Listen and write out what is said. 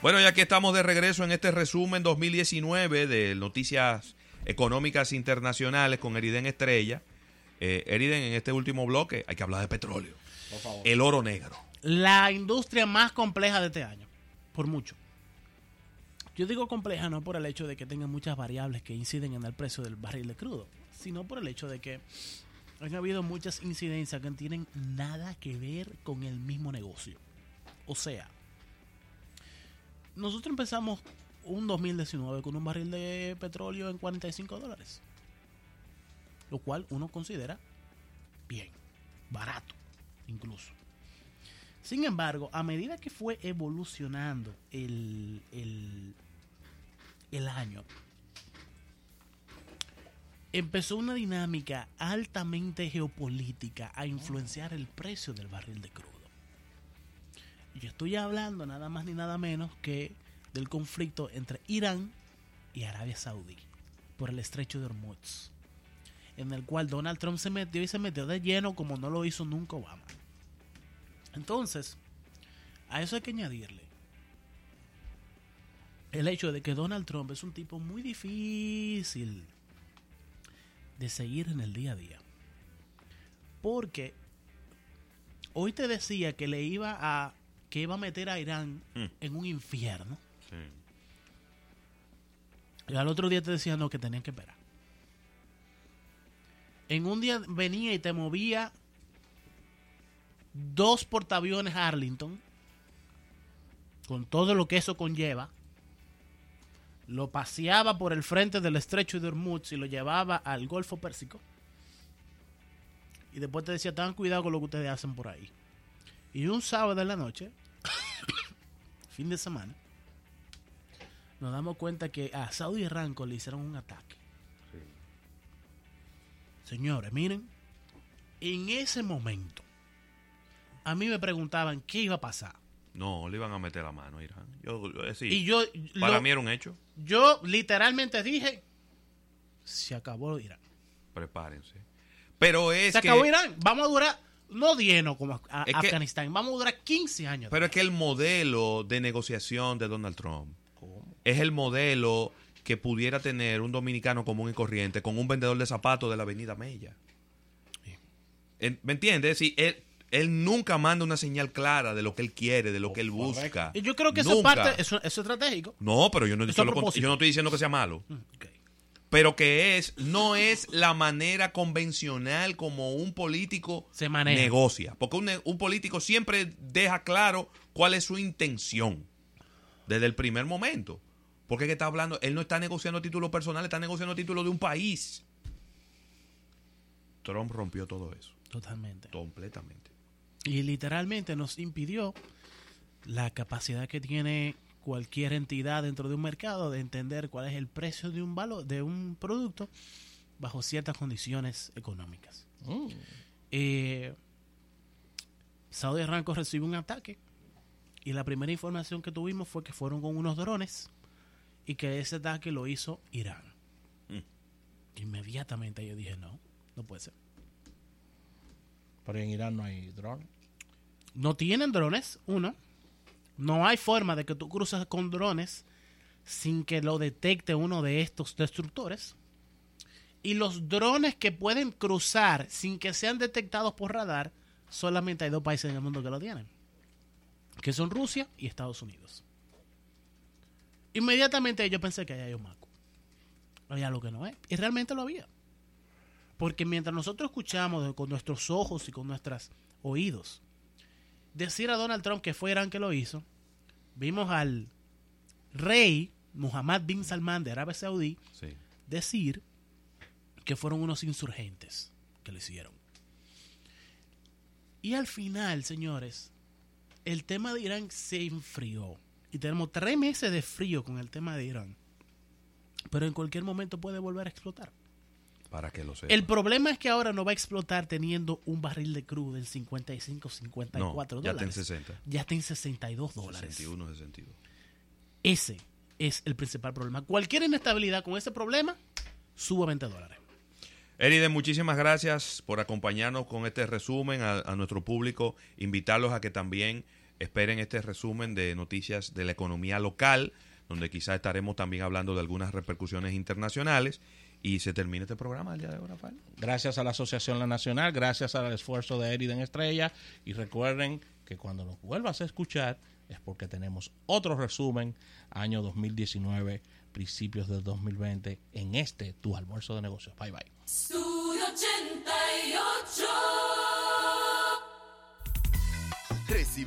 Bueno, ya que estamos de regreso en este resumen 2019 de Noticias Económicas Internacionales con Eriden Estrella. Eh, Eriden, en este último bloque hay que hablar de petróleo. Por favor. El oro negro. La industria más compleja de este año, por mucho. Yo digo compleja no por el hecho de que tenga muchas variables que inciden en el precio del barril de crudo, sino por el hecho de que han habido muchas incidencias que no tienen nada que ver con el mismo negocio. O sea, nosotros empezamos un 2019 con un barril de petróleo en 45 dólares, lo cual uno considera bien, barato incluso. Sin embargo, a medida que fue evolucionando el, el, el año, empezó una dinámica altamente geopolítica a influenciar el precio del barril de crudo. Estoy hablando nada más ni nada menos que del conflicto entre Irán y Arabia Saudí por el estrecho de Hormuz, en el cual Donald Trump se metió y se metió de lleno como no lo hizo nunca Obama. Entonces, a eso hay que añadirle el hecho de que Donald Trump es un tipo muy difícil de seguir en el día a día. Porque hoy te decía que le iba a que iba a meter a Irán Mm. en un infierno. Y al otro día te decía no que tenían que esperar. En un día venía y te movía dos portaaviones Arlington con todo lo que eso conlleva. Lo paseaba por el frente del estrecho de Hormuz y lo llevaba al Golfo Pérsico. Y después te decía, tengan cuidado con lo que ustedes hacen por ahí. Y un sábado en la noche, fin de semana, nos damos cuenta que a Saudi Aramco le hicieron un ataque. Señores, miren, en ese momento, a mí me preguntaban qué iba a pasar. No, le iban a meter la mano a Irán. Yo, eh, sí. Y yo, Para lo- mí era un hecho. yo literalmente dije, se acabó Irán. Prepárense. Pero es se que... acabó Irán. Vamos a durar, no 10 no como a- Es que- Afganistán, vamos a durar 15 años. Pero es que el modelo de negociación de Donald Trump es el modelo que pudiera tener un dominicano común y corriente con un vendedor de zapatos de la avenida Mella. ¿Me entiendes? Si él, él nunca manda una señal clara de lo que él quiere, de lo que él busca. Y yo creo que eso es parte, eso, eso es estratégico. No, pero yo no, Eso yo a lo- propósito. yo no estoy diciendo que sea malo. Pero que es, no es la manera convencional como un político Se maneja. negocia. Porque un, un político siempre deja claro cuál es su intención desde el primer momento. Porque es que está hablando, él no está negociando títulos personales, está negociando títulos de un país. Trump rompió todo eso, Totalmente. completamente. Y literalmente nos impidió la capacidad que tiene cualquier entidad dentro de un mercado de entender cuál es el precio de un valor, de un producto bajo ciertas condiciones económicas. Mm. Eh, Saudi Aramco recibe un ataque y la primera información que tuvimos fue que fueron con unos drones y que ese ataque lo hizo Irán. Mm. Inmediatamente yo dije, no, no puede ser. Pero en Irán no hay drones. No tienen drones, uno. No hay forma de que tú cruces con drones sin que lo detecte uno de estos destructores. Y los drones que pueden cruzar sin que sean detectados por radar, solamente hay dos países en el mundo que lo tienen. Que son Rusia y Estados Unidos. Inmediatamente yo pensé que ahí hay un maco. Había lo que no es. Y realmente lo había. Porque mientras nosotros escuchamos con nuestros ojos y con nuestros oídos decir a Donald Trump que fue Irán que lo hizo, vimos al rey Mohammed bin Salman de Arabia Saudí Sí. decir que fueron unos insurgentes que lo hicieron. Y al final, señores, el tema de Irán se enfrió. Y tenemos tres meses de frío con el tema de Irán. Pero en cualquier momento puede volver a explotar. Para que lo sepa. El problema es que ahora no va a explotar teniendo un barril de crudo en 55, 54 no, ya está en dólares. 60. Ya está en 62 dólares. 61, 62. Ese es el principal problema. Cualquier inestabilidad con ese problema, sube a 20 dólares. Eriden, muchísimas gracias por acompañarnos con este resumen a, a nuestro público. Invitarlos a que también esperen este resumen de noticias de la economía local, donde quizás estaremos también hablando de algunas repercusiones internacionales. Y se termina este programa el día de hoy, Rafael. Gracias a la Asociación La Nacional, gracias al esfuerzo de Eriden Estrella. Y recuerden que cuando nos vuelvas a escuchar es porque tenemos otro resumen, año 2019, principios del 2020, en este Tu Almuerzo de Negocios. Bye bye. Estudio 88.